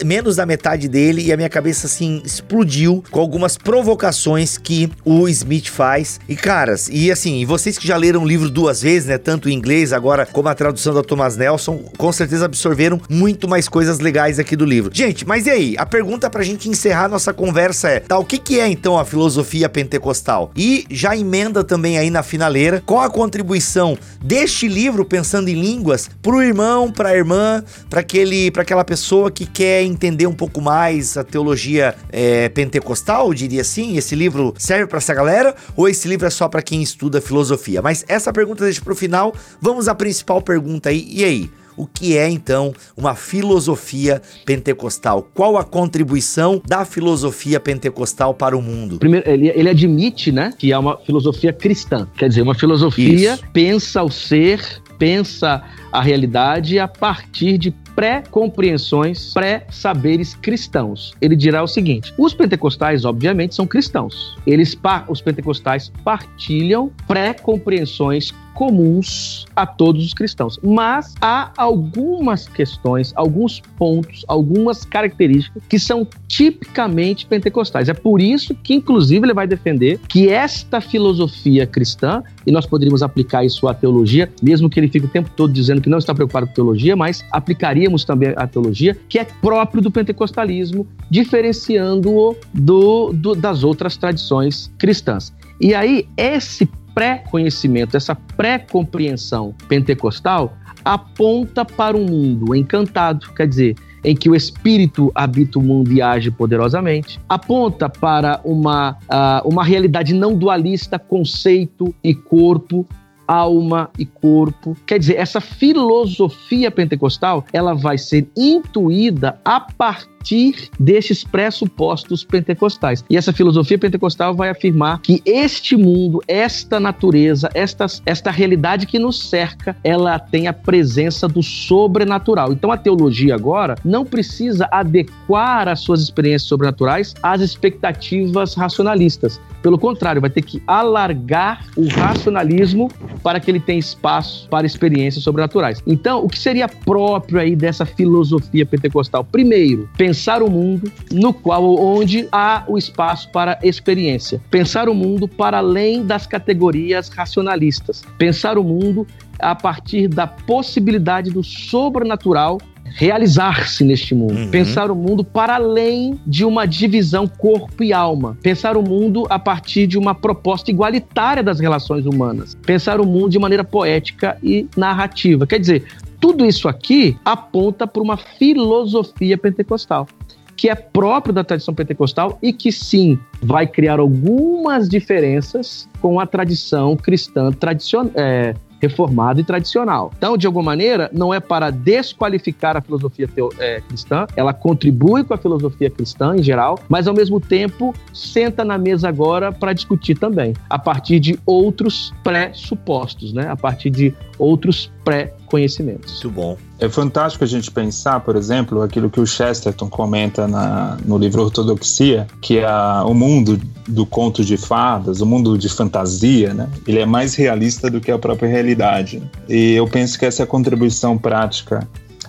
menos da metade dele e a minha cabeça assim explodiu com algumas provocações que o Smith faz. E caras, e assim, vocês que já leram o livro duas vezes, né, tanto em inglês agora como a tradução da Thomas Nelson, com certeza absorveram muito mais coisas legais aqui do livro. Gente, mas e aí? A pergunta pra gente encerrar nossa conversa é: tá, o que que é então a filosofia pentecostal? E já emenda também aí na finaleira, qual a contribuição deste livro pensando em línguas pro irmão, pra irmã, para aquele, para aquela pessoa que quer entender um pouco mais a teologia é, pentecostal, diria assim? Esse livro serve para essa galera ou esse livro é só para quem estuda filosofia? Mas essa pergunta deixa pro final. Vamos à principal pergunta aí. E aí? O que é então uma filosofia pentecostal? Qual a contribuição da filosofia pentecostal para o mundo? Primeiro, ele, ele admite, né, que é uma filosofia cristã. Quer dizer, uma filosofia Isso. pensa o ser, pensa a realidade a partir de pré-compreensões, pré-saberes cristãos. Ele dirá o seguinte: os pentecostais, obviamente, são cristãos. Eles, os pentecostais partilham pré-compreensões comuns a todos os cristãos. Mas há algumas questões, alguns pontos, algumas características que são tipicamente pentecostais. É por isso que, inclusive, ele vai defender que esta filosofia cristã, e nós poderíamos aplicar isso à teologia, mesmo que ele fique o tempo todo dizendo que não está preocupado com teologia, mas aplicaríamos também a teologia, que é próprio do pentecostalismo, diferenciando-o do, do, das outras tradições cristãs. E aí, esse pré-conhecimento, essa pré-compreensão pentecostal aponta para um mundo encantado, quer dizer, em que o espírito habita o mundo e age poderosamente, aponta para uma, uh, uma realidade não dualista, conceito e corpo, alma e corpo. Quer dizer, essa filosofia pentecostal, ela vai ser intuída a partir desses pressupostos pentecostais. E essa filosofia pentecostal vai afirmar que este mundo, esta natureza, esta, esta realidade que nos cerca, ela tem a presença do sobrenatural. Então a teologia agora não precisa adequar as suas experiências sobrenaturais às expectativas racionalistas. Pelo contrário, vai ter que alargar o racionalismo para que ele tenha espaço para experiências sobrenaturais. Então, o que seria próprio aí dessa filosofia pentecostal? Primeiro, pensar o mundo no qual onde há o espaço para experiência. Pensar o mundo para além das categorias racionalistas. Pensar o mundo a partir da possibilidade do sobrenatural realizar-se neste mundo, uhum. pensar o mundo para além de uma divisão corpo e alma, pensar o mundo a partir de uma proposta igualitária das relações humanas, pensar o mundo de maneira poética e narrativa. Quer dizer, tudo isso aqui aponta para uma filosofia pentecostal que é próprio da tradição pentecostal e que sim vai criar algumas diferenças com a tradição cristã tradicional, é, reformado e tradicional. Então, de alguma maneira, não é para desqualificar a filosofia teo, é, cristã, ela contribui com a filosofia cristã em geral, mas ao mesmo tempo senta na mesa agora para discutir também, a partir de outros pressupostos, né? a partir de outros pré-conhecimentos. Muito bom. É fantástico a gente pensar, por exemplo, aquilo que o Chesterton comenta na, no livro Ortodoxia, que é o mundo do conto de fadas, o mundo de fantasia, né? Ele é mais realista do que a própria realidade. E eu penso que essa contribuição prática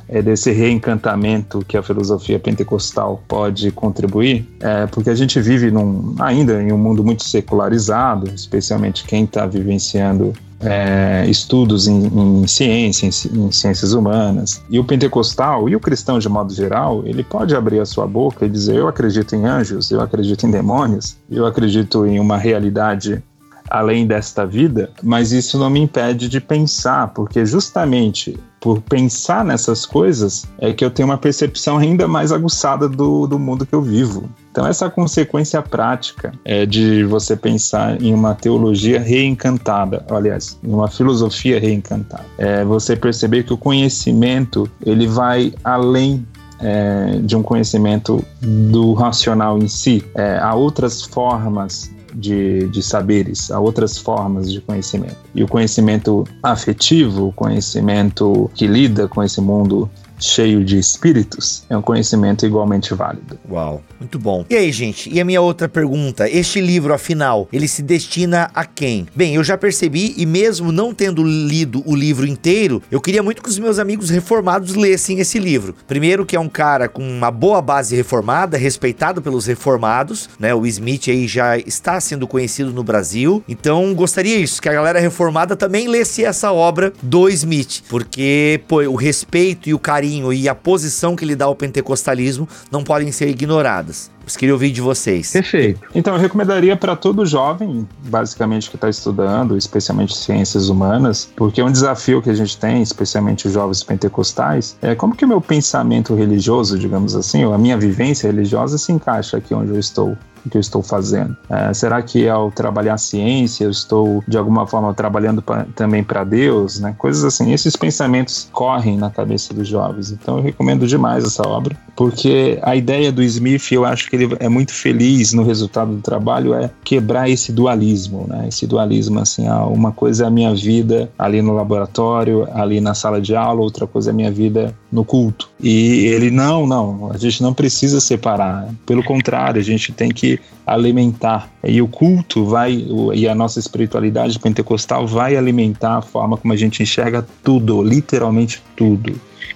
é, desse reencantamento que a filosofia pentecostal pode contribuir, é, porque a gente vive num, ainda em um mundo muito secularizado, especialmente quem está vivenciando é, estudos em, em ciência, em, em, ciências humanas. E o pentecostal e o cristão de modo geral, ele pode abrir a sua boca e dizer: Eu acredito em anjos, eu acredito em demônios, eu acredito em uma realidade além desta vida, mas isso não me impede de pensar, porque justamente por pensar nessas coisas é que eu tenho uma percepção ainda mais aguçada do, do mundo que eu vivo. Então, essa consequência prática é de você pensar em uma teologia reencantada, aliás, em uma filosofia reencantada. É você perceber que o conhecimento ele vai além é, de um conhecimento do racional em si. É, há outras formas de, de saberes, há outras formas de conhecimento. E o conhecimento afetivo, o conhecimento que lida com esse mundo cheio de espíritos, é um conhecimento igualmente válido. Uau, muito bom. E aí, gente, e a minha outra pergunta? Este livro, afinal, ele se destina a quem? Bem, eu já percebi, e mesmo não tendo lido o livro inteiro, eu queria muito que os meus amigos reformados lessem esse livro. Primeiro, que é um cara com uma boa base reformada, respeitado pelos reformados, né? O Smith aí já está sendo conhecido no Brasil. Então, gostaria isso, que a galera reformada também lesse essa obra do Smith, porque, pô, o respeito e o carinho carinho e a posição que ele dá ao pentecostalismo não podem ser ignoradas. Eu queria ouvir de vocês. Perfeito. Então, eu recomendaria para todo jovem, basicamente, que está estudando, especialmente ciências humanas, porque é um desafio que a gente tem, especialmente os jovens pentecostais, é como que o meu pensamento religioso, digamos assim, ou a minha vivência religiosa se encaixa aqui onde eu estou que eu estou fazendo? É, será que ao trabalhar ciência eu estou de alguma forma trabalhando pra, também para Deus, né? Coisas assim. Esses pensamentos correm na cabeça dos jovens. Então eu recomendo demais essa obra, porque a ideia do Smith, eu acho que ele é muito feliz no resultado do trabalho é quebrar esse dualismo, né? Esse dualismo assim, ah, uma coisa é a minha vida ali no laboratório, ali na sala de aula, outra coisa é a minha vida no culto. E ele não, não, a gente não precisa separar. Pelo contrário, a gente tem que alimentar. E o culto vai, e a nossa espiritualidade pentecostal vai alimentar a forma como a gente enxerga tudo, literalmente tudo.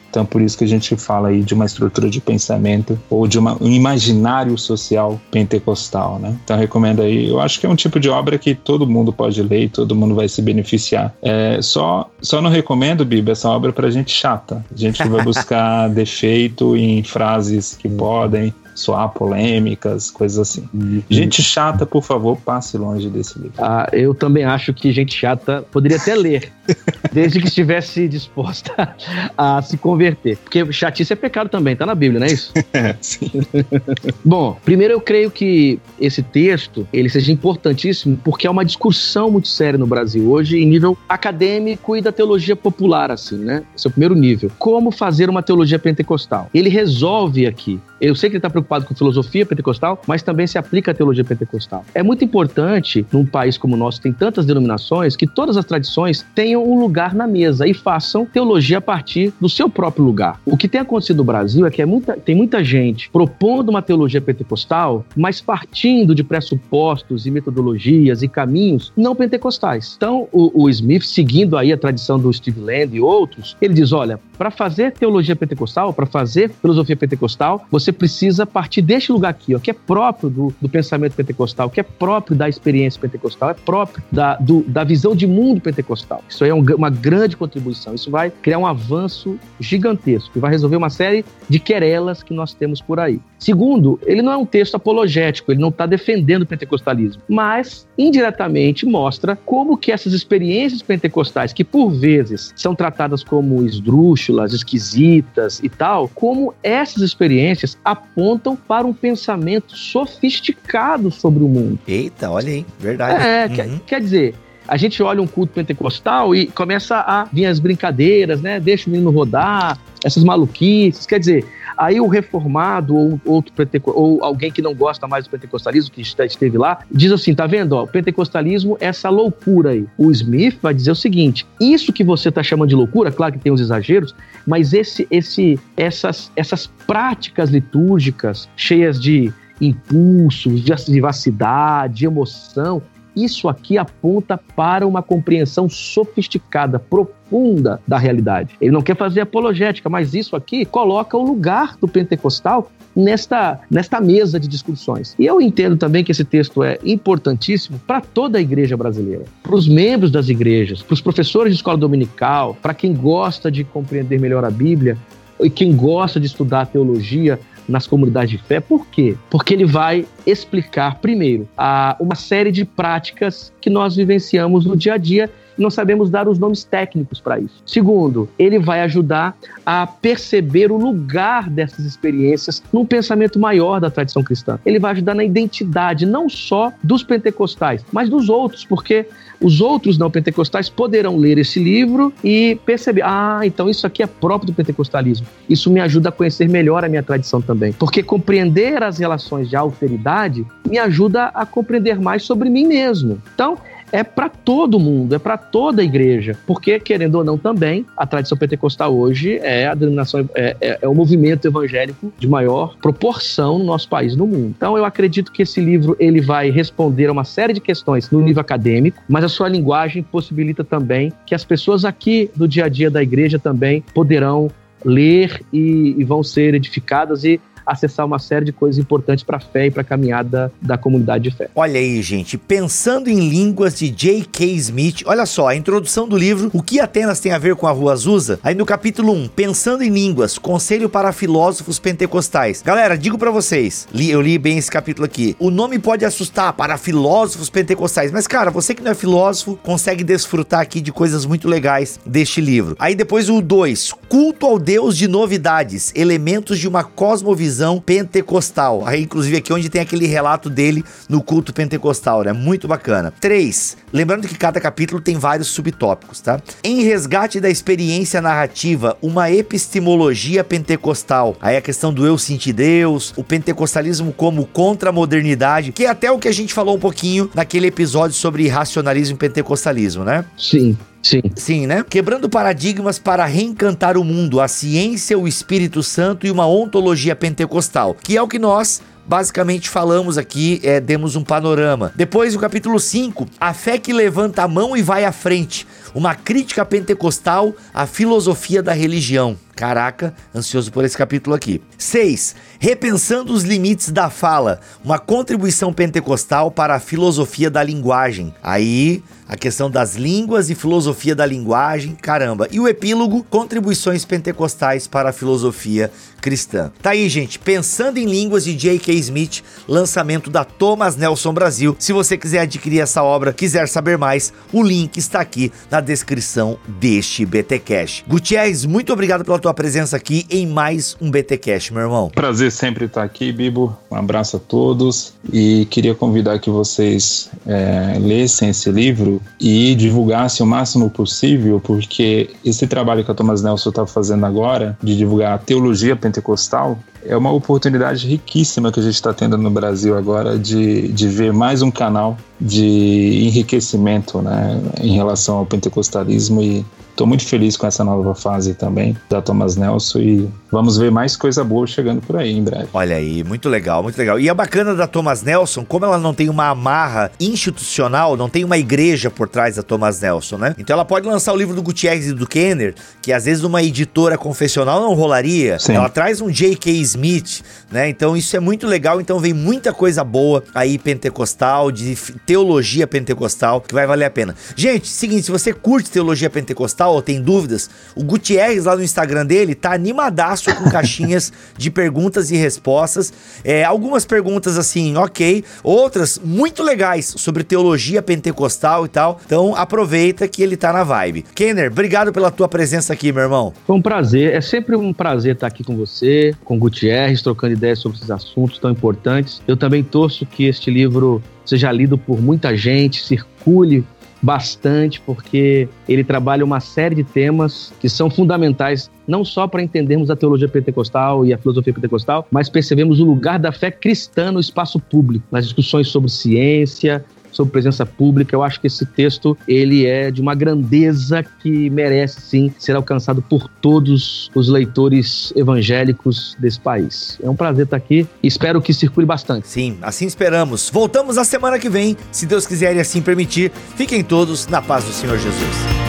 Então, por isso que a gente fala aí de uma estrutura de pensamento ou de uma, um imaginário social pentecostal, né? Então, recomendo aí. Eu acho que é um tipo de obra que todo mundo pode ler e todo mundo vai se beneficiar. É, só, só não recomendo, Bíblia, essa obra para gente chata. A gente vai buscar defeito em frases que podem soar polêmicas, coisas assim. Uhum. Gente chata, por favor, passe longe desse livro. Ah, eu também acho que gente chata poderia até ler, desde que estivesse disposta a se converter. Porque chatice é pecado também, tá na Bíblia, não é isso? É, sim. Bom, primeiro eu creio que esse texto, ele seja importantíssimo porque é uma discussão muito séria no Brasil hoje em nível acadêmico e da teologia popular, assim, né? Esse é o primeiro nível. Como fazer uma teologia pentecostal? Ele resolve aqui. Eu sei que ele está preocupado com filosofia pentecostal, mas também se aplica à teologia pentecostal. É muito importante, num país como o nosso, que tem tantas denominações, que todas as tradições tenham um lugar na mesa e façam teologia a partir do seu próprio lugar. O que tem acontecido no Brasil é que é muita, tem muita gente propondo uma teologia pentecostal, mas partindo de pressupostos e metodologias e caminhos não pentecostais. Então, o, o Smith, seguindo aí a tradição do Steve Land e outros, ele diz: olha, para fazer teologia pentecostal, para fazer filosofia pentecostal, você precisa partir deste lugar aqui, ó, que é próprio do, do pensamento pentecostal, que é próprio da experiência pentecostal, é próprio da, do, da visão de mundo pentecostal. Isso aí é um, uma grande contribuição. Isso vai criar um avanço gigantesco e vai resolver uma série de querelas que nós temos por aí. Segundo, ele não é um texto apologético, ele não está defendendo o pentecostalismo, mas indiretamente mostra como que essas experiências pentecostais, que por vezes são tratadas como esdrúxulas, esquisitas e tal, como essas experiências apontam para um pensamento sofisticado sobre o mundo. Eita, olha aí, verdade. É, uhum. quer, quer dizer, a gente olha um culto pentecostal e começa a vir as brincadeiras, né? Deixa o menino rodar, essas maluquices. Quer dizer, aí o reformado ou outro ou alguém que não gosta mais do pentecostalismo, que esteve lá, diz assim: tá vendo? Ó, o pentecostalismo é essa loucura aí. O Smith vai dizer o seguinte: isso que você está chamando de loucura, claro que tem os exageros, mas esse, esse, essas, essas práticas litúrgicas cheias de impulsos, de vivacidade, de emoção, isso aqui aponta para uma compreensão sofisticada, profunda da realidade. Ele não quer fazer apologética, mas isso aqui coloca o lugar do pentecostal nesta, nesta mesa de discussões. E eu entendo também que esse texto é importantíssimo para toda a igreja brasileira, para os membros das igrejas, para os professores de escola dominical, para quem gosta de compreender melhor a Bíblia e quem gosta de estudar teologia, nas comunidades de fé. Por quê? Porque ele vai explicar, primeiro, a, uma série de práticas que nós vivenciamos no dia a dia não sabemos dar os nomes técnicos para isso. Segundo, ele vai ajudar a perceber o lugar dessas experiências num pensamento maior da tradição cristã. Ele vai ajudar na identidade não só dos pentecostais, mas dos outros, porque os outros não pentecostais poderão ler esse livro e perceber: ah, então isso aqui é próprio do pentecostalismo. Isso me ajuda a conhecer melhor a minha tradição também. Porque compreender as relações de alteridade me ajuda a compreender mais sobre mim mesmo. Então, é para todo mundo, é para toda a igreja, porque, querendo ou não, também a tradição pentecostal hoje é a denominação, é, é, é, o movimento evangélico de maior proporção no nosso país no mundo. Então, eu acredito que esse livro ele vai responder a uma série de questões no nível acadêmico, mas a sua linguagem possibilita também que as pessoas aqui do dia a dia da igreja também poderão ler e, e vão ser edificadas e acessar uma série de coisas importantes para a fé e para a caminhada da comunidade de fé. Olha aí, gente, pensando em línguas de J.K. Smith, olha só, a introdução do livro, o que Atenas tem a ver com a Rua Azusa? Aí no capítulo 1, pensando em línguas, conselho para filósofos pentecostais. Galera, digo para vocês, li, eu li bem esse capítulo aqui. O nome pode assustar para filósofos pentecostais, mas cara, você que não é filósofo, consegue desfrutar aqui de coisas muito legais deste livro. Aí depois o 2, culto ao Deus de novidades, elementos de uma cosmovisão visão pentecostal. Aí, inclusive, aqui onde tem aquele relato dele no culto pentecostal, né? Muito bacana. 3. Lembrando que cada capítulo tem vários subtópicos, tá? Em resgate da experiência narrativa, uma epistemologia pentecostal. Aí a questão do eu sentir Deus, o pentecostalismo como contra a modernidade, que é até o que a gente falou um pouquinho naquele episódio sobre racionalismo e pentecostalismo, né? Sim. Sim. Sim, né? Quebrando paradigmas para reencantar o mundo, a ciência, o Espírito Santo e uma ontologia pentecostal, que é o que nós basicamente falamos aqui, é, demos um panorama. Depois, o capítulo 5, a fé que levanta a mão e vai à frente. Uma crítica pentecostal à filosofia da religião. Caraca, ansioso por esse capítulo aqui. 6. Repensando os limites da fala, uma contribuição pentecostal para a filosofia da linguagem. Aí, a questão das línguas e filosofia da linguagem, caramba. E o epílogo, contribuições pentecostais para a filosofia cristã. Tá aí, gente, pensando em línguas de J.K. Smith, lançamento da Thomas Nelson Brasil. Se você quiser adquirir essa obra, quiser saber mais, o link está aqui na descrição deste BT Cash. Gutierrez, muito obrigado pela tua presença aqui em mais um BT Cash, meu irmão. Prazer sempre estar aqui, Bibo. Um abraço a todos e queria convidar que vocês é, lessem esse livro e divulgassem o máximo possível, porque esse trabalho que a Thomas Nelson está fazendo agora, de divulgar a teologia pentecostal, é uma oportunidade riquíssima que a gente está tendo no Brasil agora de, de ver mais um canal de enriquecimento né, em relação ao pentecostalismo e Estou muito feliz com essa nova fase também da Thomas Nelson e vamos ver mais coisa boa chegando por aí em breve. Olha aí, muito legal, muito legal. E a bacana da Thomas Nelson, como ela não tem uma amarra institucional, não tem uma igreja por trás da Thomas Nelson, né? Então ela pode lançar o livro do Gutierrez e do Kenner, que às vezes uma editora confessional não rolaria. Sim. Ela traz um J.K. Smith, né? Então isso é muito legal. Então vem muita coisa boa aí pentecostal, de teologia pentecostal, que vai valer a pena. Gente, seguinte, se você curte teologia pentecostal, tal, ou tem dúvidas, o Gutierrez lá no Instagram dele tá animadaço com caixinhas de perguntas e respostas. É, algumas perguntas assim, ok, outras muito legais sobre teologia pentecostal e tal. Então aproveita que ele tá na vibe. Kenner, obrigado pela tua presença aqui, meu irmão. Foi um prazer, é sempre um prazer estar aqui com você, com o Gutierrez, trocando ideias sobre esses assuntos tão importantes. Eu também torço que este livro seja lido por muita gente, circule bastante, porque ele trabalha uma série de temas que são fundamentais não só para entendermos a teologia pentecostal e a filosofia pentecostal, mas percebemos o lugar da fé cristã no espaço público, nas discussões sobre ciência, sobre presença pública. Eu acho que esse texto ele é de uma grandeza que merece sim ser alcançado por todos os leitores evangélicos desse país. É um prazer estar aqui. Espero que circule bastante. Sim, assim esperamos. Voltamos na semana que vem, se Deus quiser e assim permitir. Fiquem todos na paz do Senhor Jesus.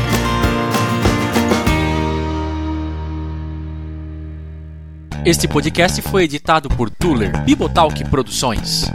Este podcast foi editado por Tuller Bibotalk Produções.